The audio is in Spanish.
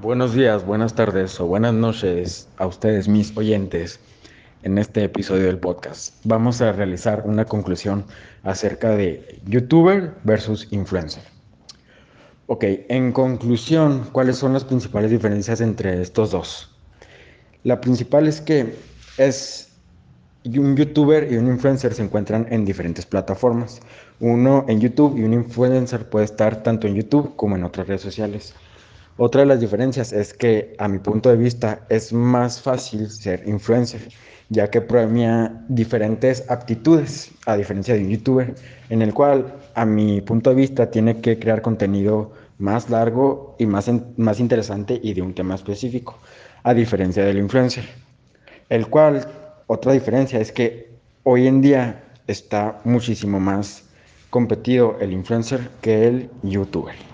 Buenos días, buenas tardes o buenas noches a ustedes, mis oyentes, en este episodio del podcast. Vamos a realizar una conclusión acerca de youtuber versus influencer. Ok, en conclusión, ¿cuáles son las principales diferencias entre estos dos? La principal es que es un youtuber y un influencer se encuentran en diferentes plataformas. Uno en YouTube y un influencer puede estar tanto en YouTube como en otras redes sociales. Otra de las diferencias es que a mi punto de vista es más fácil ser influencer, ya que premia diferentes aptitudes, a diferencia de un youtuber, en el cual a mi punto de vista tiene que crear contenido más largo y más, más interesante y de un tema específico, a diferencia del influencer. El cual, otra diferencia es que hoy en día está muchísimo más competido el influencer que el youtuber.